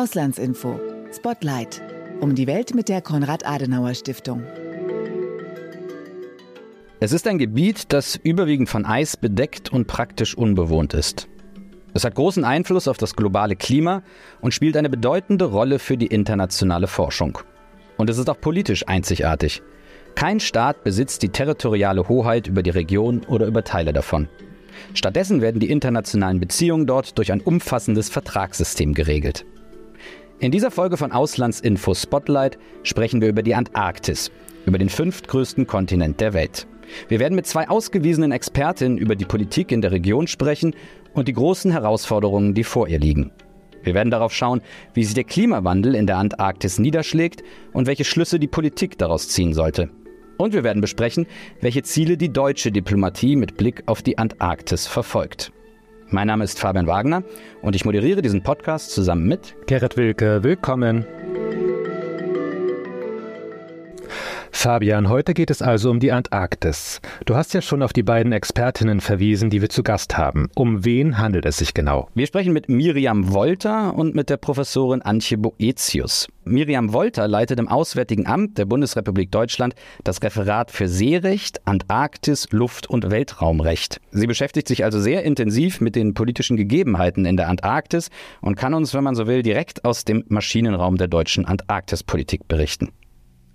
Auslandsinfo. Spotlight. Um die Welt mit der Konrad-Adenauer-Stiftung. Es ist ein Gebiet, das überwiegend von Eis bedeckt und praktisch unbewohnt ist. Es hat großen Einfluss auf das globale Klima und spielt eine bedeutende Rolle für die internationale Forschung. Und es ist auch politisch einzigartig. Kein Staat besitzt die territoriale Hoheit über die Region oder über Teile davon. Stattdessen werden die internationalen Beziehungen dort durch ein umfassendes Vertragssystem geregelt. In dieser Folge von Auslandsinfo Spotlight sprechen wir über die Antarktis, über den fünftgrößten Kontinent der Welt. Wir werden mit zwei ausgewiesenen Expertinnen über die Politik in der Region sprechen und die großen Herausforderungen, die vor ihr liegen. Wir werden darauf schauen, wie sich der Klimawandel in der Antarktis niederschlägt und welche Schlüsse die Politik daraus ziehen sollte. Und wir werden besprechen, welche Ziele die deutsche Diplomatie mit Blick auf die Antarktis verfolgt. Mein Name ist Fabian Wagner und ich moderiere diesen Podcast zusammen mit Gerrit Wilke. Willkommen. Fabian, heute geht es also um die Antarktis. Du hast ja schon auf die beiden Expertinnen verwiesen, die wir zu Gast haben. Um wen handelt es sich genau? Wir sprechen mit Miriam Wolter und mit der Professorin Antje Boetius. Miriam Wolter leitet im Auswärtigen Amt der Bundesrepublik Deutschland das Referat für Seerecht, Antarktis, Luft- und Weltraumrecht. Sie beschäftigt sich also sehr intensiv mit den politischen Gegebenheiten in der Antarktis und kann uns, wenn man so will, direkt aus dem Maschinenraum der deutschen Antarktispolitik berichten.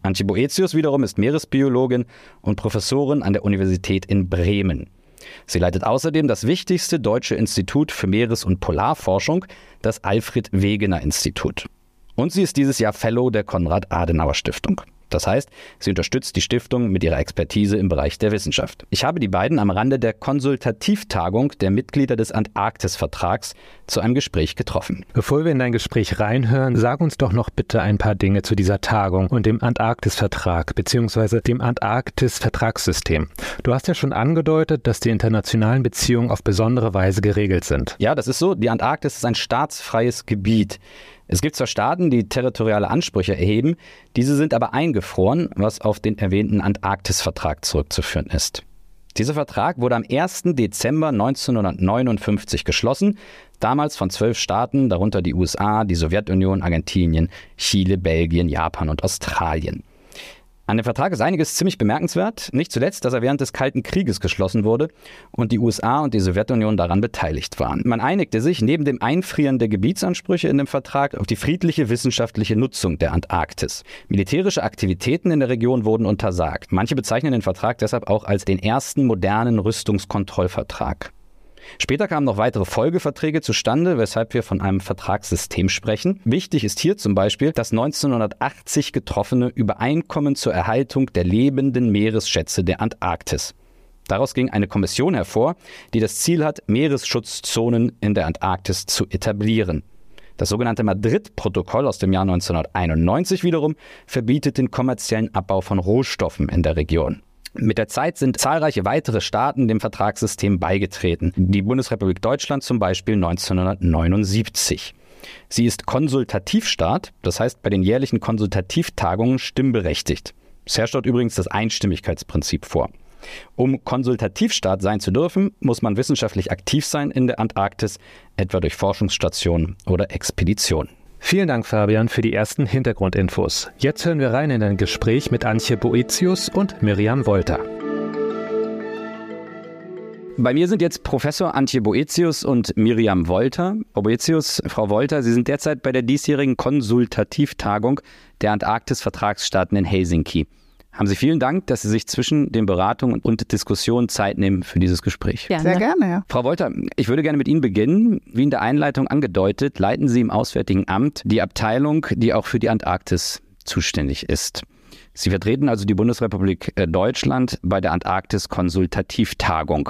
Antje Boetius wiederum ist Meeresbiologin und Professorin an der Universität in Bremen. Sie leitet außerdem das wichtigste deutsche Institut für Meeres- und Polarforschung, das Alfred Wegener Institut. Und sie ist dieses Jahr Fellow der Konrad-Adenauer-Stiftung. Das heißt, sie unterstützt die Stiftung mit ihrer Expertise im Bereich der Wissenschaft. Ich habe die beiden am Rande der Konsultativtagung der Mitglieder des Antarktis-Vertrags zu einem Gespräch getroffen. Bevor wir in dein Gespräch reinhören, sag uns doch noch bitte ein paar Dinge zu dieser Tagung und dem Antarktis-Vertrag bzw. dem Antarktis-Vertragssystem. Du hast ja schon angedeutet, dass die internationalen Beziehungen auf besondere Weise geregelt sind. Ja, das ist so. Die Antarktis ist ein staatsfreies Gebiet. Es gibt zwar Staaten, die territoriale Ansprüche erheben, diese sind aber eingefroren, was auf den erwähnten Antarktis-Vertrag zurückzuführen ist. Dieser Vertrag wurde am 1. Dezember 1959 geschlossen, damals von zwölf Staaten, darunter die USA, die Sowjetunion, Argentinien, Chile, Belgien, Japan und Australien. An dem Vertrag ist einiges ziemlich bemerkenswert, nicht zuletzt, dass er während des Kalten Krieges geschlossen wurde und die USA und die Sowjetunion daran beteiligt waren. Man einigte sich neben dem Einfrieren der Gebietsansprüche in dem Vertrag auf die friedliche wissenschaftliche Nutzung der Antarktis. Militärische Aktivitäten in der Region wurden untersagt. Manche bezeichnen den Vertrag deshalb auch als den ersten modernen Rüstungskontrollvertrag. Später kamen noch weitere Folgeverträge zustande, weshalb wir von einem Vertragssystem sprechen. Wichtig ist hier zum Beispiel das 1980 getroffene Übereinkommen zur Erhaltung der lebenden Meeresschätze der Antarktis. Daraus ging eine Kommission hervor, die das Ziel hat, Meeresschutzzonen in der Antarktis zu etablieren. Das sogenannte Madrid-Protokoll aus dem Jahr 1991 wiederum verbietet den kommerziellen Abbau von Rohstoffen in der Region. Mit der Zeit sind zahlreiche weitere Staaten dem Vertragssystem beigetreten. Die Bundesrepublik Deutschland zum Beispiel 1979. Sie ist Konsultativstaat, das heißt bei den jährlichen Konsultativtagungen stimmberechtigt. Es herrscht dort übrigens das Einstimmigkeitsprinzip vor. Um Konsultativstaat sein zu dürfen, muss man wissenschaftlich aktiv sein in der Antarktis, etwa durch Forschungsstationen oder Expeditionen. Vielen Dank, Fabian, für die ersten Hintergrundinfos. Jetzt hören wir rein in ein Gespräch mit Antje Boetius und Miriam Wolter. Bei mir sind jetzt Professor Antje Boetius und Miriam Wolter. Frau Boetius, Frau Wolter, Sie sind derzeit bei der diesjährigen Konsultativtagung der Antarktis-Vertragsstaaten in Helsinki. Haben Sie vielen Dank, dass Sie sich zwischen den Beratungen und Diskussionen Zeit nehmen für dieses Gespräch. Gerne. Sehr gerne, ja. Frau Wolter, ich würde gerne mit Ihnen beginnen. Wie in der Einleitung angedeutet, leiten Sie im Auswärtigen Amt die Abteilung, die auch für die Antarktis zuständig ist. Sie vertreten also die Bundesrepublik äh, Deutschland bei der Antarktis-Konsultativtagung.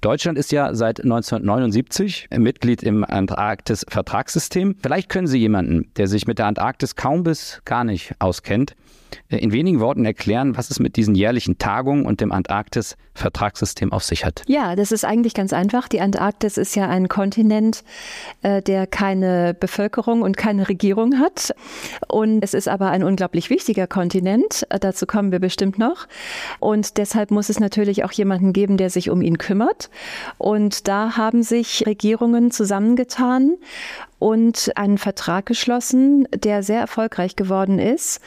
Deutschland ist ja seit 1979 Mitglied im Antarktis-Vertragssystem. Vielleicht können Sie jemanden, der sich mit der Antarktis kaum bis gar nicht auskennt, in wenigen Worten erklären, was es mit diesen jährlichen Tagungen und dem Antarktis-Vertragssystem auf sich hat? Ja, das ist eigentlich ganz einfach. Die Antarktis ist ja ein Kontinent, äh, der keine Bevölkerung und keine Regierung hat. Und es ist aber ein unglaublich wichtiger Kontinent. Äh, dazu kommen wir bestimmt noch. Und deshalb muss es natürlich auch jemanden geben, der sich um ihn kümmert. Und da haben sich Regierungen zusammengetan und einen Vertrag geschlossen, der sehr erfolgreich geworden ist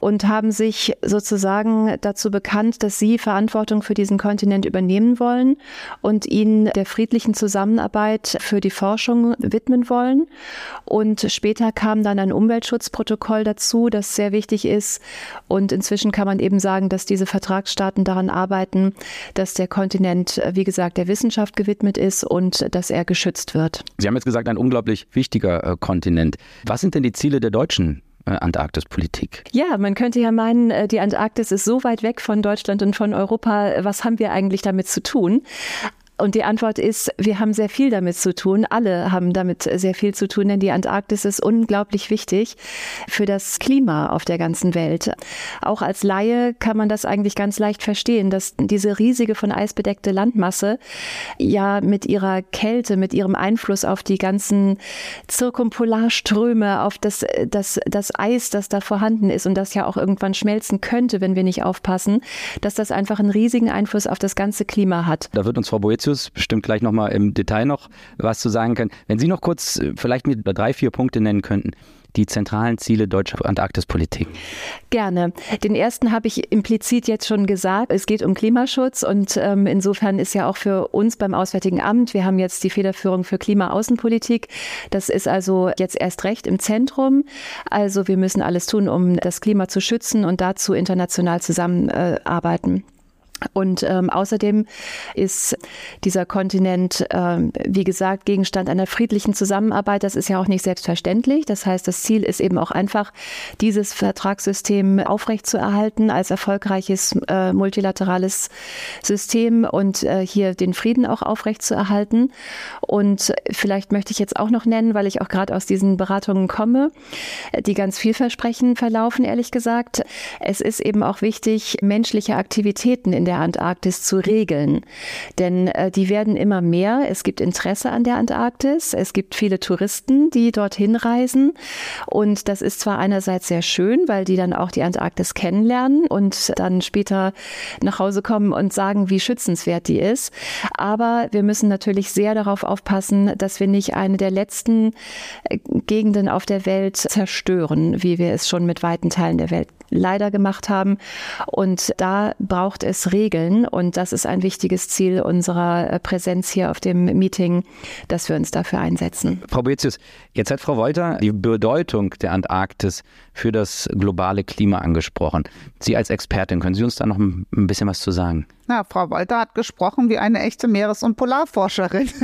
und haben sich sozusagen dazu bekannt, dass sie Verantwortung für diesen Kontinent übernehmen wollen und ihn der friedlichen Zusammenarbeit für die Forschung widmen wollen. Und später kam dann ein Umweltschutzprotokoll dazu, das sehr wichtig ist. Und inzwischen kann man eben sagen, dass diese Vertragsstaaten daran arbeiten, dass der Kontinent, wie gesagt, der Wissenschaft gewidmet ist und dass er geschützt wird. Sie haben jetzt gesagt, ein unglaublich wichtiger äh, Kontinent. Was sind denn die Ziele der deutschen äh, Antarktispolitik? Ja, man könnte ja meinen, äh, die Antarktis ist so weit weg von Deutschland und von Europa. Was haben wir eigentlich damit zu tun? Und die Antwort ist, wir haben sehr viel damit zu tun. Alle haben damit sehr viel zu tun, denn die Antarktis ist unglaublich wichtig für das Klima auf der ganzen Welt. Auch als Laie kann man das eigentlich ganz leicht verstehen, dass diese riesige von Eis bedeckte Landmasse ja mit ihrer Kälte, mit ihrem Einfluss auf die ganzen Zirkumpolarströme, auf das, das, das Eis, das da vorhanden ist und das ja auch irgendwann schmelzen könnte, wenn wir nicht aufpassen, dass das einfach einen riesigen Einfluss auf das ganze Klima hat. Da wird uns Frau Boetz Boetius bestimmt gleich nochmal im Detail noch was zu sagen können. Wenn Sie noch kurz äh, vielleicht mir drei, vier Punkte nennen könnten, die zentralen Ziele deutscher Antarktispolitik? Gerne. Den ersten habe ich implizit jetzt schon gesagt. Es geht um Klimaschutz und ähm, insofern ist ja auch für uns beim Auswärtigen Amt, wir haben jetzt die Federführung für Klimaaußenpolitik. Das ist also jetzt erst recht im Zentrum. Also wir müssen alles tun, um das Klima zu schützen und dazu international zusammenarbeiten. Äh, und ähm, außerdem ist dieser Kontinent, ähm, wie gesagt, Gegenstand einer friedlichen Zusammenarbeit. Das ist ja auch nicht selbstverständlich. Das heißt, das Ziel ist eben auch einfach, dieses Vertragssystem aufrechtzuerhalten als erfolgreiches äh, multilaterales System und äh, hier den Frieden auch aufrechtzuerhalten. Und vielleicht möchte ich jetzt auch noch nennen, weil ich auch gerade aus diesen Beratungen komme, die ganz vielversprechend verlaufen, ehrlich gesagt. Es ist eben auch wichtig, menschliche Aktivitäten in der Antarktis zu regeln. Denn äh, die werden immer mehr. Es gibt Interesse an der Antarktis. Es gibt viele Touristen, die dorthin reisen. Und das ist zwar einerseits sehr schön, weil die dann auch die Antarktis kennenlernen und dann später nach Hause kommen und sagen, wie schützenswert die ist. Aber wir müssen natürlich sehr darauf aufpassen, dass wir nicht eine der letzten äh, Gegenden auf der Welt zerstören, wie wir es schon mit weiten Teilen der Welt leider gemacht haben. Und da braucht es Regeln. Und das ist ein wichtiges Ziel unserer äh, Präsenz hier auf dem Meeting, dass wir uns dafür einsetzen. Frau Boetius, jetzt hat Frau Wolter die Bedeutung der Antarktis für das globale Klima angesprochen. Sie als Expertin, können Sie uns da noch ein bisschen was zu sagen? Na, Frau Wolter hat gesprochen wie eine echte Meeres- und Polarforscherin.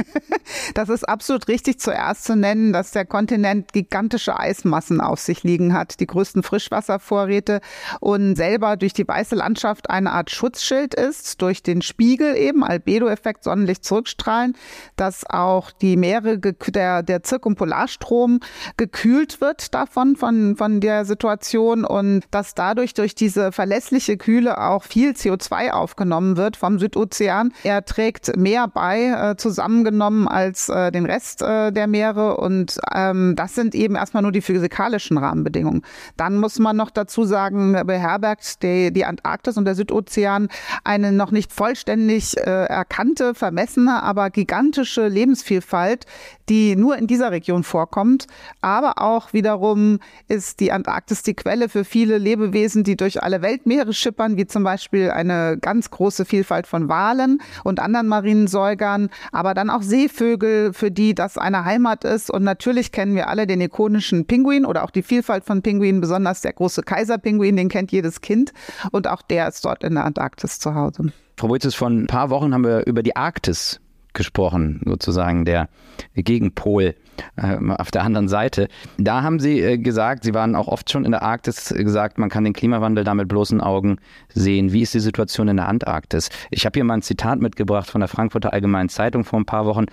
Das ist absolut richtig zuerst zu nennen, dass der Kontinent gigantische Eismassen auf sich liegen hat, die größten Frischwasservorräte und selber durch die weiße Landschaft eine Art Schutzschild ist, durch den Spiegel eben, Albedo-Effekt, Sonnenlicht zurückstrahlen, dass auch die Meere, der, der Zirkumpolarstrom gekühlt wird davon, von, von der Situation und dass dadurch durch diese verlässliche Kühle auch viel CO2 aufgenommen wird vom Südozean. Er trägt mehr bei, äh, zusammengenommen als äh, den Rest äh, der Meere. Und ähm, das sind eben erstmal nur die physikalischen Rahmenbedingungen. Dann muss man noch dazu sagen, beherbergt die, die Antarktis und der Südozean eine noch nicht vollständig äh, erkannte, vermessene, aber gigantische Lebensvielfalt, die nur in dieser Region vorkommt. Aber auch wiederum ist die Antarktis die Quelle für viele Lebewesen, die durch alle Weltmeere schippern, wie zum Beispiel eine ganz große Vielfalt von Walen und anderen marinen Säugern, aber dann auch Seevögel, für die das eine Heimat ist. Und natürlich kennen wir alle den ikonischen Pinguin oder auch die Vielfalt von Pinguinen, besonders der große Kaiserpinguin, den kennt jedes Kind. Und auch der ist dort in der Antarktis zu Hause. Frau Boitzes, vor ein paar Wochen haben wir über die Arktis gesprochen, sozusagen der Gegenpol äh, auf der anderen Seite. Da haben Sie äh, gesagt, Sie waren auch oft schon in der Arktis gesagt, man kann den Klimawandel da mit bloßen Augen sehen. Wie ist die Situation in der Antarktis? Ich habe hier mal ein Zitat mitgebracht von der Frankfurter Allgemeinen Zeitung vor ein paar Wochen.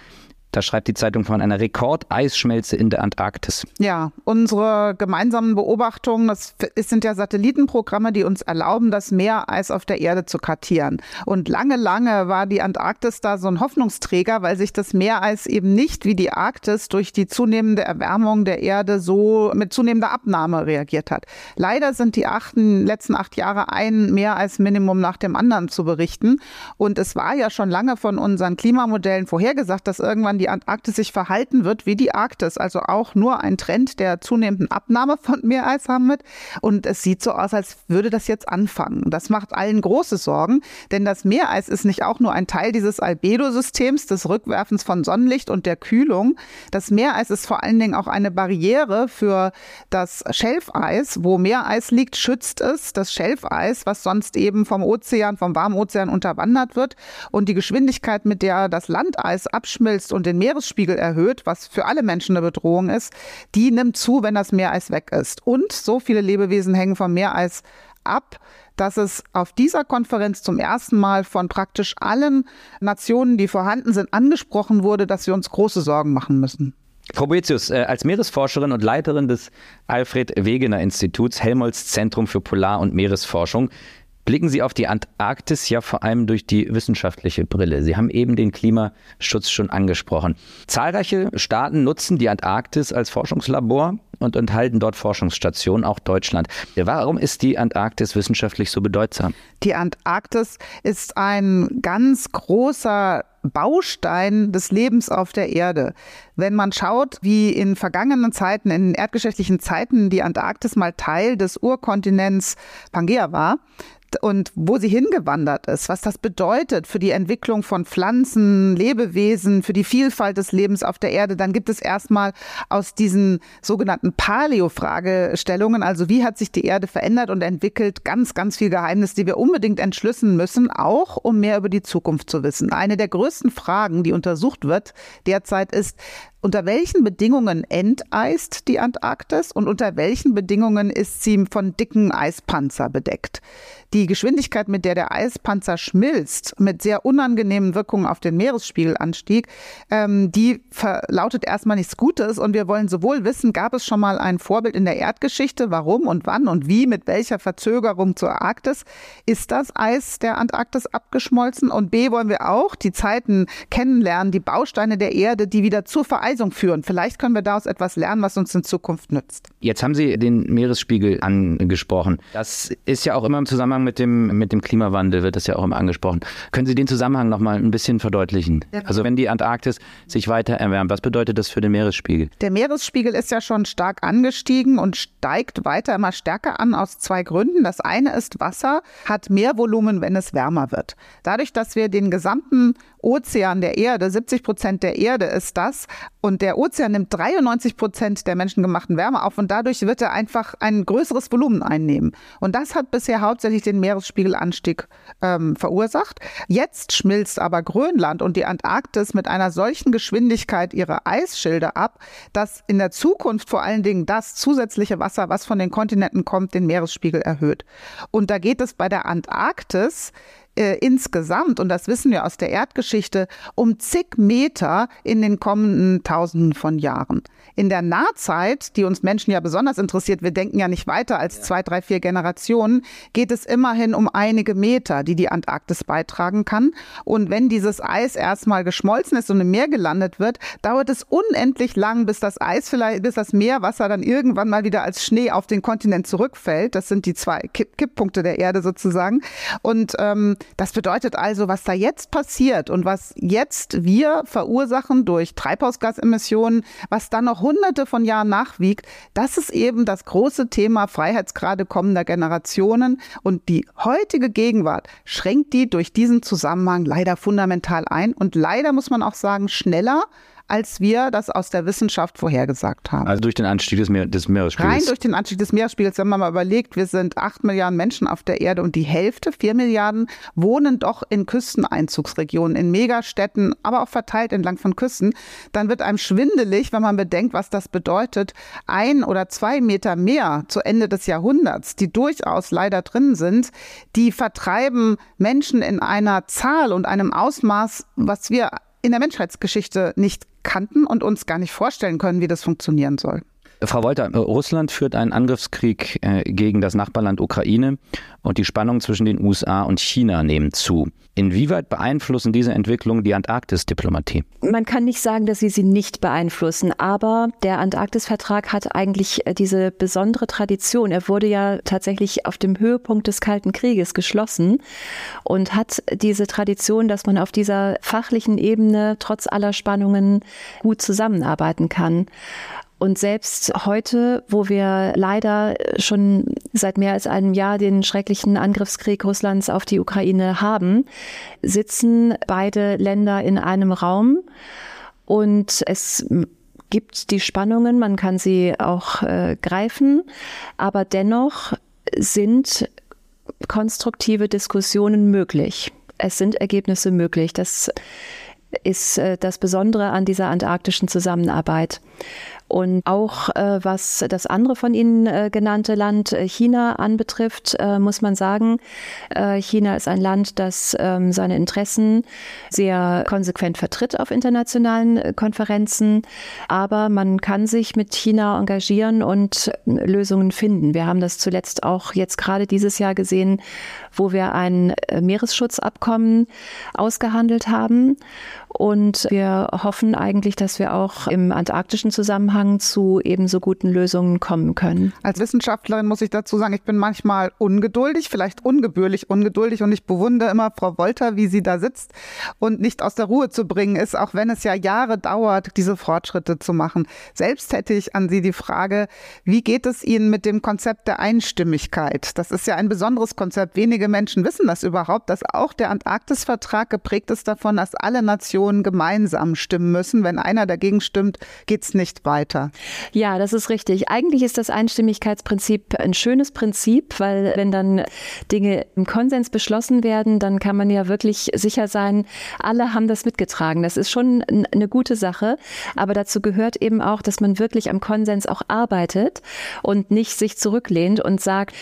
Da schreibt die Zeitung von einer Rekordeisschmelze in der Antarktis. Ja, unsere gemeinsamen Beobachtungen, das sind ja Satellitenprogramme, die uns erlauben, das Meereis auf der Erde zu kartieren. Und lange, lange war die Antarktis da so ein Hoffnungsträger, weil sich das Meereis eben nicht wie die Arktis durch die zunehmende Erwärmung der Erde so mit zunehmender Abnahme reagiert hat. Leider sind die achten, letzten acht Jahre ein Meereisminimum nach dem anderen zu berichten. Und es war ja schon lange von unseren Klimamodellen vorhergesagt, dass irgendwann die die Antarktis sich verhalten wird wie die Arktis, also auch nur ein Trend der zunehmenden Abnahme von Meereis haben wird. Und es sieht so aus, als würde das jetzt anfangen. Das macht allen große Sorgen, denn das Meereis ist nicht auch nur ein Teil dieses Albedo-Systems, des Rückwerfens von Sonnenlicht und der Kühlung. Das Meereis ist vor allen Dingen auch eine Barriere für das Schelfeis. Wo Meereis liegt, schützt es das Schelfeis, was sonst eben vom Ozean, vom warmen Ozean unterwandert wird. Und die Geschwindigkeit, mit der das Landeis abschmilzt und den Meeresspiegel erhöht, was für alle Menschen eine Bedrohung ist, die nimmt zu, wenn das Meereis weg ist. Und so viele Lebewesen hängen vom Meereis ab, dass es auf dieser Konferenz zum ersten Mal von praktisch allen Nationen, die vorhanden sind, angesprochen wurde, dass wir uns große Sorgen machen müssen. Frau Boetius, äh, als Meeresforscherin und Leiterin des Alfred Wegener Instituts Helmholtz Zentrum für Polar- und Meeresforschung blicken Sie auf die Antarktis ja vor allem durch die wissenschaftliche Brille. Sie haben eben den Klimaschutz schon angesprochen. Zahlreiche Staaten nutzen die Antarktis als Forschungslabor und enthalten dort Forschungsstationen, auch Deutschland. Warum ist die Antarktis wissenschaftlich so bedeutsam? Die Antarktis ist ein ganz großer Baustein des Lebens auf der Erde. Wenn man schaut, wie in vergangenen Zeiten, in erdgeschichtlichen Zeiten die Antarktis mal Teil des Urkontinents Pangea war, und wo sie hingewandert ist, was das bedeutet für die Entwicklung von Pflanzen, Lebewesen, für die Vielfalt des Lebens auf der Erde, dann gibt es erstmal aus diesen sogenannten Paleo-Fragestellungen, also wie hat sich die Erde verändert und entwickelt, ganz, ganz viel Geheimnis, die wir unbedingt entschlüsseln müssen, auch um mehr über die Zukunft zu wissen. Eine der größten Fragen, die untersucht wird derzeit ist, unter welchen Bedingungen enteist die Antarktis und unter welchen Bedingungen ist sie von dicken Eispanzer bedeckt? Die Geschwindigkeit, mit der der Eispanzer schmilzt, mit sehr unangenehmen Wirkungen auf den Meeresspiegelanstieg, ähm, die verlautet erstmal nichts Gutes. Und wir wollen sowohl wissen, gab es schon mal ein Vorbild in der Erdgeschichte, warum und wann und wie, mit welcher Verzögerung zur Arktis ist das Eis der Antarktis abgeschmolzen? Und B wollen wir auch die Zeiten kennenlernen, die Bausteine der Erde, die wieder zur Vereisung führen. Vielleicht können wir daraus etwas lernen, was uns in Zukunft nützt. Jetzt haben Sie den Meeresspiegel angesprochen. Das ist ja auch immer im Zusammenhang Zusammenhang mit dem, mit dem Klimawandel wird das ja auch immer angesprochen. Können Sie den Zusammenhang noch mal ein bisschen verdeutlichen? Also wenn die Antarktis sich weiter erwärmt, was bedeutet das für den Meeresspiegel? Der Meeresspiegel ist ja schon stark angestiegen und steigt weiter immer stärker an aus zwei Gründen. Das eine ist, Wasser hat mehr Volumen, wenn es wärmer wird. Dadurch, dass wir den gesamten Ozean der Erde, 70 Prozent der Erde ist das. Und der Ozean nimmt 93 Prozent der menschengemachten Wärme auf und dadurch wird er einfach ein größeres Volumen einnehmen. Und das hat bisher hauptsächlich den Meeresspiegelanstieg ähm, verursacht. Jetzt schmilzt aber Grönland und die Antarktis mit einer solchen Geschwindigkeit ihre Eisschilde ab, dass in der Zukunft vor allen Dingen das zusätzliche Wasser, was von den Kontinenten kommt, den Meeresspiegel erhöht. Und da geht es bei der Antarktis äh, insgesamt, und das wissen wir aus der Erdgeschichte, um zig Meter in den kommenden Tausenden von Jahren. In der Nahzeit, die uns Menschen ja besonders interessiert, wir denken ja nicht weiter als zwei, drei, vier Generationen, geht es immerhin um einige Meter, die die Antarktis beitragen kann. Und wenn dieses Eis erstmal geschmolzen ist und im Meer gelandet wird, dauert es unendlich lang, bis das Eis vielleicht, bis das Meerwasser dann irgendwann mal wieder als Schnee auf den Kontinent zurückfällt. Das sind die zwei Kipp Kipppunkte der Erde sozusagen. Und ähm, das bedeutet also, was da jetzt passiert und was jetzt wir verursachen durch Treibhausgasemissionen, was dann noch hunderte von Jahren nachwiegt, das ist eben das große Thema Freiheitsgrade kommender Generationen. Und die heutige Gegenwart schränkt die durch diesen Zusammenhang leider fundamental ein. Und leider muss man auch sagen, schneller als wir das aus der Wissenschaft vorhergesagt haben. Also durch den Anstieg des, Meer, des Meeresspiegels? Rein durch den Anstieg des Meeresspiegels. Wenn man mal überlegt, wir sind acht Milliarden Menschen auf der Erde und die Hälfte, vier Milliarden, wohnen doch in Küsteneinzugsregionen, in Megastädten, aber auch verteilt entlang von Küsten, dann wird einem schwindelig, wenn man bedenkt, was das bedeutet, ein oder zwei Meter mehr zu Ende des Jahrhunderts, die durchaus leider drin sind, die vertreiben Menschen in einer Zahl und einem Ausmaß, was wir in der Menschheitsgeschichte nicht kannten und uns gar nicht vorstellen können, wie das funktionieren soll. Frau Wolter, Russland führt einen Angriffskrieg äh, gegen das Nachbarland Ukraine und die Spannungen zwischen den USA und China nehmen zu. Inwieweit beeinflussen diese Entwicklungen die Antarktis-Diplomatie? Man kann nicht sagen, dass sie sie nicht beeinflussen, aber der Antarktis-Vertrag hat eigentlich äh, diese besondere Tradition. Er wurde ja tatsächlich auf dem Höhepunkt des Kalten Krieges geschlossen und hat diese Tradition, dass man auf dieser fachlichen Ebene trotz aller Spannungen gut zusammenarbeiten kann. Und selbst heute, wo wir leider schon seit mehr als einem Jahr den schrecklichen Angriffskrieg Russlands auf die Ukraine haben, sitzen beide Länder in einem Raum und es gibt die Spannungen, man kann sie auch äh, greifen, aber dennoch sind konstruktive Diskussionen möglich. Es sind Ergebnisse möglich. Das ist äh, das Besondere an dieser antarktischen Zusammenarbeit. Und auch äh, was das andere von Ihnen äh, genannte Land äh, China anbetrifft, äh, muss man sagen, äh, China ist ein Land, das ähm, seine Interessen sehr konsequent vertritt auf internationalen äh, Konferenzen. Aber man kann sich mit China engagieren und Lösungen finden. Wir haben das zuletzt auch jetzt gerade dieses Jahr gesehen, wo wir ein Meeresschutzabkommen ausgehandelt haben. Und wir hoffen eigentlich, dass wir auch im antarktischen Zusammenhang zu ebenso guten Lösungen kommen können. Als Wissenschaftlerin muss ich dazu sagen, ich bin manchmal ungeduldig, vielleicht ungebührlich ungeduldig und ich bewundere immer Frau Wolter, wie sie da sitzt und nicht aus der Ruhe zu bringen ist, auch wenn es ja Jahre dauert, diese Fortschritte zu machen. Selbst hätte ich an Sie die Frage, wie geht es Ihnen mit dem Konzept der Einstimmigkeit? Das ist ja ein besonderes Konzept. Wenige Menschen wissen das überhaupt, dass auch der Antarktisvertrag geprägt ist davon, dass alle Nationen Nationen gemeinsam stimmen müssen. Wenn einer dagegen stimmt, geht es nicht weiter. Ja, das ist richtig. Eigentlich ist das Einstimmigkeitsprinzip ein schönes Prinzip, weil wenn dann Dinge im Konsens beschlossen werden, dann kann man ja wirklich sicher sein, alle haben das mitgetragen. Das ist schon eine gute Sache. Aber dazu gehört eben auch, dass man wirklich am Konsens auch arbeitet und nicht sich zurücklehnt und sagt,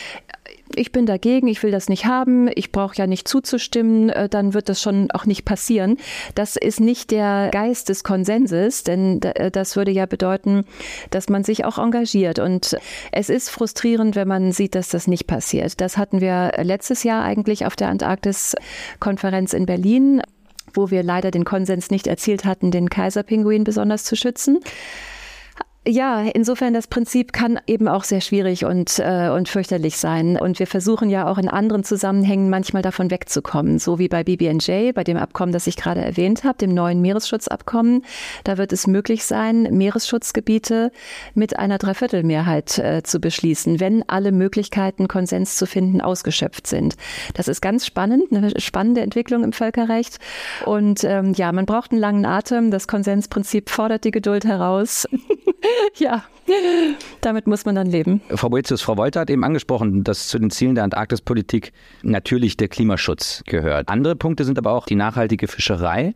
ich bin dagegen, ich will das nicht haben, ich brauche ja nicht zuzustimmen, äh, dann wird das schon auch nicht passieren. Das ist nicht der Geist des Konsenses, denn äh, das würde ja bedeuten, dass man sich auch engagiert. Und es ist frustrierend, wenn man sieht, dass das nicht passiert. Das hatten wir letztes Jahr eigentlich auf der Antarktis-Konferenz in Berlin wo wir leider den Konsens nicht erzielt hatten, den Kaiserpinguin besonders zu schützen. Ja, insofern das Prinzip kann eben auch sehr schwierig und, äh, und fürchterlich sein. Und wir versuchen ja auch in anderen Zusammenhängen manchmal davon wegzukommen. So wie bei BBNJ, bei dem Abkommen, das ich gerade erwähnt habe, dem neuen Meeresschutzabkommen. Da wird es möglich sein, Meeresschutzgebiete mit einer Dreiviertelmehrheit äh, zu beschließen, wenn alle Möglichkeiten, Konsens zu finden, ausgeschöpft sind. Das ist ganz spannend, eine spannende Entwicklung im Völkerrecht. Und ähm, ja, man braucht einen langen Atem. Das Konsensprinzip fordert die Geduld heraus. ja, damit muss man dann leben. Frau Boetius, Frau Wolter hat eben angesprochen, dass zu den Zielen der Antarktispolitik natürlich der Klimaschutz gehört. Andere Punkte sind aber auch die nachhaltige Fischerei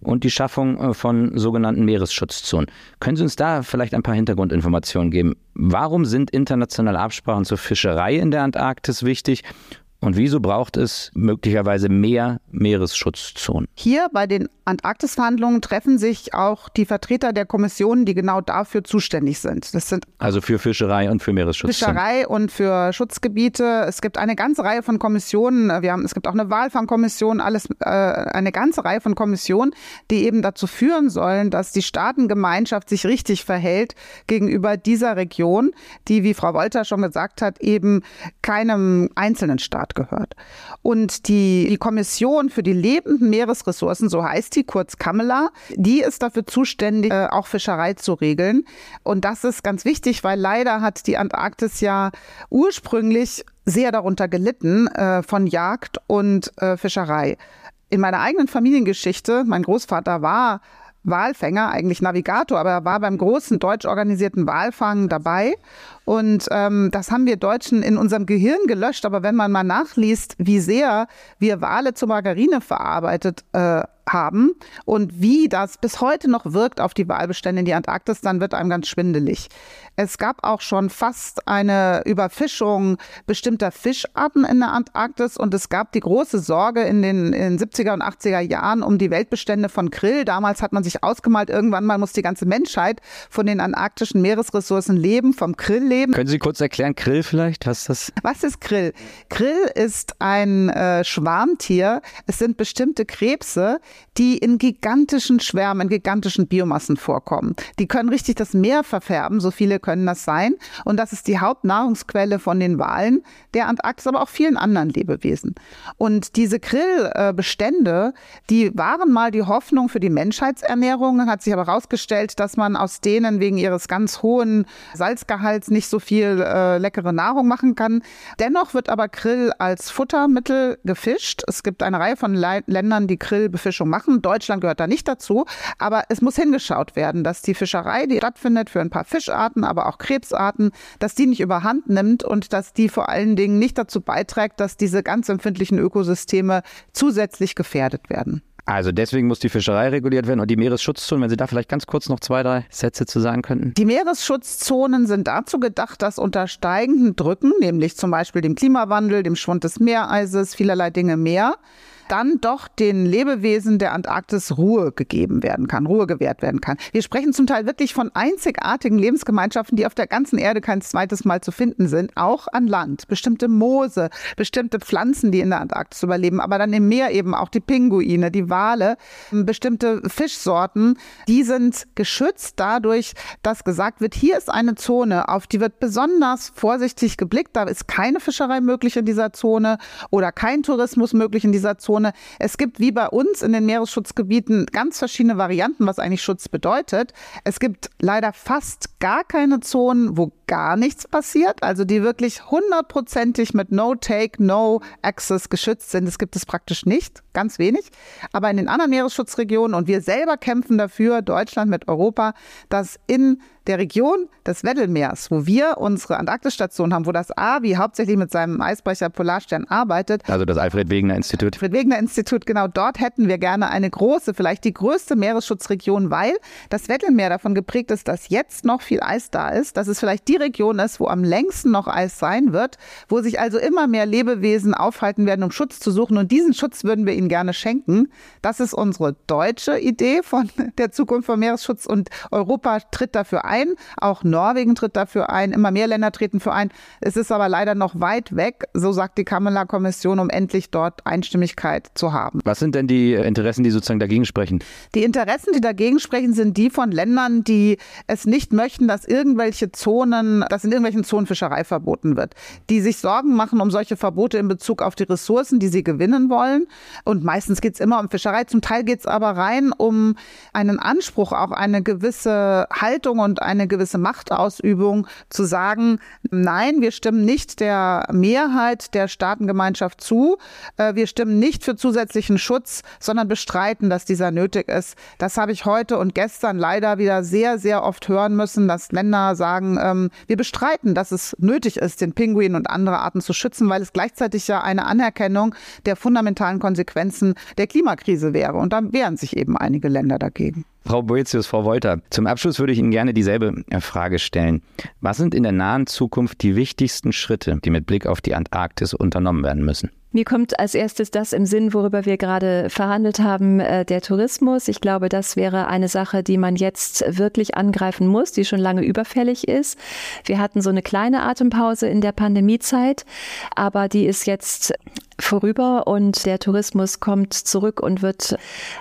und die Schaffung äh, von sogenannten Meeresschutzzonen. Können Sie uns da vielleicht ein paar Hintergrundinformationen geben? Warum sind internationale Absprachen zur Fischerei in der Antarktis wichtig und wieso braucht es möglicherweise mehr Meeresschutzzonen? Hier bei den Antarktisverhandlungen treffen sich auch die Vertreter der Kommissionen, die genau dafür zuständig sind. Das sind also für Fischerei und für Meeresschutzzonen. Fischerei und für Schutzgebiete. Es gibt eine ganze Reihe von Kommissionen. Wir haben, es gibt auch eine Walfangkommission, alles äh, eine ganze Reihe von Kommissionen, die eben dazu führen sollen, dass die Staatengemeinschaft sich richtig verhält gegenüber dieser Region, die, wie Frau Wolter schon gesagt hat, eben keinem einzelnen Staat gehört. Und die, die Kommission für die lebenden Meeresressourcen, so heißt die, kurz Kamela, die ist dafür zuständig, äh, auch Fischerei zu regeln. Und das ist ganz wichtig, weil leider hat die Antarktis ja ursprünglich sehr darunter gelitten äh, von Jagd und äh, Fischerei. In meiner eigenen Familiengeschichte, mein Großvater war Walfänger, eigentlich Navigator, aber er war beim großen deutsch organisierten Walfang dabei Und ähm, das haben wir Deutschen in unserem Gehirn gelöscht. Aber wenn man mal nachliest, wie sehr wir Wale zu Margarine verarbeitet äh, haben und wie das bis heute noch wirkt auf die Walbestände in die Antarktis, dann wird einem ganz schwindelig. Es gab auch schon fast eine Überfischung bestimmter Fischarten in der Antarktis und es gab die große Sorge in den, in den 70er und 80er Jahren um die Weltbestände von Krill. Damals hat man sich ausgemalt, irgendwann mal muss die ganze Menschheit von den antarktischen Meeresressourcen leben, vom Krill leben. Können Sie kurz erklären, Krill vielleicht? Was ist das? Was ist Krill? Krill ist ein äh, Schwarmtier. Es sind bestimmte Krebse, die in gigantischen Schwärmen, in gigantischen Biomassen vorkommen. Die können richtig das Meer verfärben, so viele können das sein. Und das ist die Hauptnahrungsquelle von den Walen der Antarktis, aber auch vielen anderen Lebewesen. Und diese Krillbestände, die waren mal die Hoffnung für die Menschheitsernährung, hat sich aber herausgestellt, dass man aus denen wegen ihres ganz hohen Salzgehalts nicht so viel äh, leckere Nahrung machen kann. Dennoch wird aber Krill als Futtermittel gefischt. Es gibt eine Reihe von Le Ländern, die Krillbefischung machen. Deutschland gehört da nicht dazu. Aber es muss hingeschaut werden, dass die Fischerei, die stattfindet für ein paar Fischarten, aber auch Krebsarten, dass die nicht überhand nimmt und dass die vor allen Dingen nicht dazu beiträgt, dass diese ganz empfindlichen Ökosysteme zusätzlich gefährdet werden. Also deswegen muss die Fischerei reguliert werden und die Meeresschutzzonen, wenn Sie da vielleicht ganz kurz noch zwei, drei Sätze zu sagen könnten. Die Meeresschutzzonen sind dazu gedacht, dass unter steigenden Drücken, nämlich zum Beispiel dem Klimawandel, dem Schwund des Meereises, vielerlei Dinge mehr, dann doch den Lebewesen der Antarktis Ruhe gegeben werden kann, Ruhe gewährt werden kann. Wir sprechen zum Teil wirklich von einzigartigen Lebensgemeinschaften, die auf der ganzen Erde kein zweites Mal zu finden sind, auch an Land. Bestimmte Moose, bestimmte Pflanzen, die in der Antarktis überleben, aber dann im Meer eben auch die Pinguine, die Wale, bestimmte Fischsorten, die sind geschützt dadurch, dass gesagt wird, hier ist eine Zone, auf die wird besonders vorsichtig geblickt, da ist keine Fischerei möglich in dieser Zone oder kein Tourismus möglich in dieser Zone Schutzzone. Es gibt wie bei uns in den Meeresschutzgebieten ganz verschiedene Varianten, was eigentlich Schutz bedeutet. Es gibt leider fast gar keine Zonen, wo gar nichts passiert, also die wirklich hundertprozentig mit No-Take, No-Access geschützt sind. Das gibt es praktisch nicht, ganz wenig. Aber in den anderen Meeresschutzregionen und wir selber kämpfen dafür, Deutschland mit Europa, dass in der Region des Weddellmeers, wo wir unsere Antarktisstation haben, wo das AVI hauptsächlich mit seinem Eisbrecher Polarstern arbeitet. Also das Alfred Wegener Institut. Alfred Wegener Institut, genau dort hätten wir gerne eine große, vielleicht die größte Meeresschutzregion, weil das Weddellmeer davon geprägt ist, dass jetzt noch viel Eis da ist, dass es vielleicht die Region ist, wo am längsten noch Eis sein wird, wo sich also immer mehr Lebewesen aufhalten werden, um Schutz zu suchen. Und diesen Schutz würden wir ihnen gerne schenken. Das ist unsere deutsche Idee von der Zukunft von Meeresschutz und Europa tritt dafür ein. Auch Norwegen tritt dafür ein. Immer mehr Länder treten für ein. Es ist aber leider noch weit weg, so sagt die Kamala-Kommission, um endlich dort Einstimmigkeit zu haben. Was sind denn die Interessen, die sozusagen dagegen sprechen? Die Interessen, die dagegen sprechen, sind die von Ländern, die es nicht möchten, dass irgendwelche Zonen, dass in irgendwelchen Zonen Fischerei verboten wird. Die sich Sorgen machen um solche Verbote in Bezug auf die Ressourcen, die sie gewinnen wollen. Und meistens geht es immer um Fischerei. Zum Teil geht es aber rein um einen Anspruch, auch eine gewisse Haltung und eine gewisse Machtausübung zu sagen, nein, wir stimmen nicht der Mehrheit der Staatengemeinschaft zu, äh, wir stimmen nicht für zusätzlichen Schutz, sondern bestreiten, dass dieser nötig ist. Das habe ich heute und gestern leider wieder sehr, sehr oft hören müssen, dass Länder sagen, ähm, wir bestreiten, dass es nötig ist, den Pinguin und andere Arten zu schützen, weil es gleichzeitig ja eine Anerkennung der fundamentalen Konsequenzen der Klimakrise wäre. Und da wehren sich eben einige Länder dagegen. Frau Boetius, Frau Wolter, zum Abschluss würde ich Ihnen gerne dieselbe äh, Frage stellen. Was sind in der nahen Zukunft die wichtigsten Schritte, die mit Blick auf die Antarktis unternommen werden müssen? Mir kommt als erstes das im Sinn, worüber wir gerade verhandelt haben, äh, der Tourismus. Ich glaube, das wäre eine Sache, die man jetzt wirklich angreifen muss, die schon lange überfällig ist. Wir hatten so eine kleine Atempause in der Pandemiezeit, aber die ist jetzt vorüber und der Tourismus kommt zurück und wird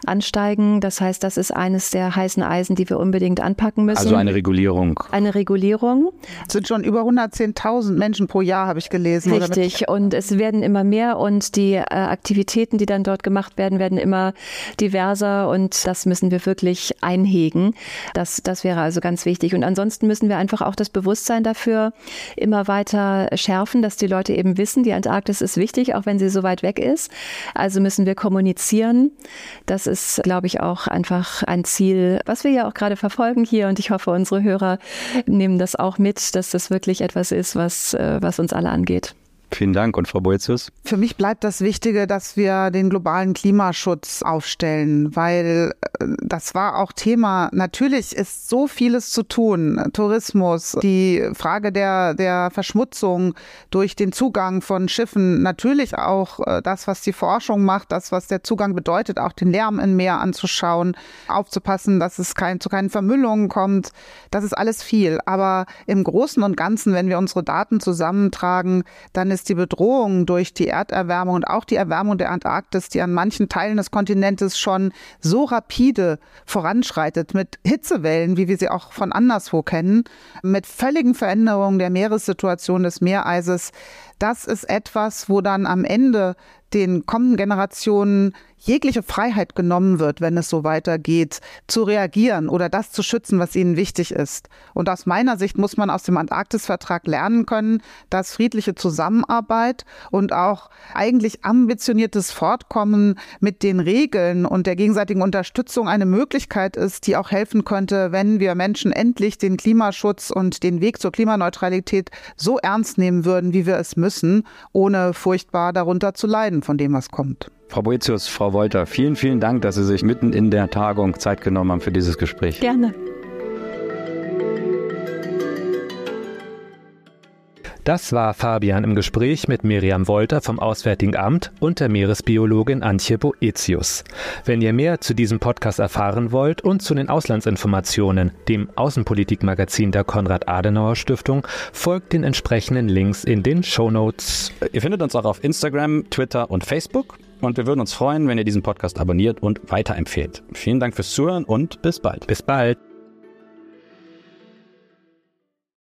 ansteigen. Das heißt, das ist eines der heißen Eisen, die wir unbedingt anpacken müssen. Also eine Regulierung. Eine Regulierung. Es sind schon über 110.000 Menschen pro Jahr, habe ich gelesen. Richtig. Und es werden immer mehr und die äh, Aktivitäten, die dann dort gemacht werden, werden immer diverser und das müssen wir wirklich einhegen. Das, das wäre also ganz wichtig. Und ansonsten müssen wir einfach auch das Bewusstsein dafür immer weiter schärfen, dass die Leute eben wissen, die Antarktis ist wichtig, auch wenn sie sie so weit weg ist. Also müssen wir kommunizieren. Das ist, glaube ich, auch einfach ein Ziel, was wir ja auch gerade verfolgen hier. Und ich hoffe, unsere Hörer nehmen das auch mit, dass das wirklich etwas ist, was, äh, was uns alle angeht. Vielen Dank. Und Frau Boetius? Für mich bleibt das Wichtige, dass wir den globalen Klimaschutz aufstellen, weil äh, das war auch Thema. Natürlich ist so vieles zu tun. Tourismus, die Frage der, der Verschmutzung durch den Zugang von Schiffen, natürlich auch äh, das, was die Forschung macht, das, was der Zugang bedeutet, auch den Lärm im Meer anzuschauen, aufzupassen, dass es kein, zu keinen Vermüllungen kommt. Das ist alles viel. Aber im Großen und Ganzen, wenn wir unsere Daten zusammentragen, dann ist die Bedrohung durch die Erderwärmung und auch die Erwärmung der Antarktis, die an manchen Teilen des Kontinentes schon so rapide voranschreitet, mit Hitzewellen, wie wir sie auch von anderswo kennen, mit völligen Veränderungen der Meeressituation des Meereises, das ist etwas, wo dann am Ende den kommenden Generationen jegliche Freiheit genommen wird, wenn es so weitergeht, zu reagieren oder das zu schützen, was ihnen wichtig ist. Und aus meiner Sicht muss man aus dem Antarktisvertrag lernen können, dass friedliche Zusammenarbeit und auch eigentlich ambitioniertes Fortkommen mit den Regeln und der gegenseitigen Unterstützung eine Möglichkeit ist, die auch helfen könnte, wenn wir Menschen endlich den Klimaschutz und den Weg zur Klimaneutralität so ernst nehmen würden, wie wir es müssen, ohne furchtbar darunter zu leiden von dem, was kommt. Frau Boetius, Frau Wolter, vielen, vielen Dank, dass Sie sich mitten in der Tagung Zeit genommen haben für dieses Gespräch. Gerne. Das war Fabian im Gespräch mit Miriam Wolter vom Auswärtigen Amt und der Meeresbiologin Antje Boetius. Wenn ihr mehr zu diesem Podcast erfahren wollt und zu den Auslandsinformationen, dem Außenpolitikmagazin der Konrad-Adenauer-Stiftung, folgt den entsprechenden Links in den Show Notes. Ihr findet uns auch auf Instagram, Twitter und Facebook. Und wir würden uns freuen, wenn ihr diesen Podcast abonniert und weiterempfehlt. Vielen Dank fürs Zuhören und bis bald. Bis bald.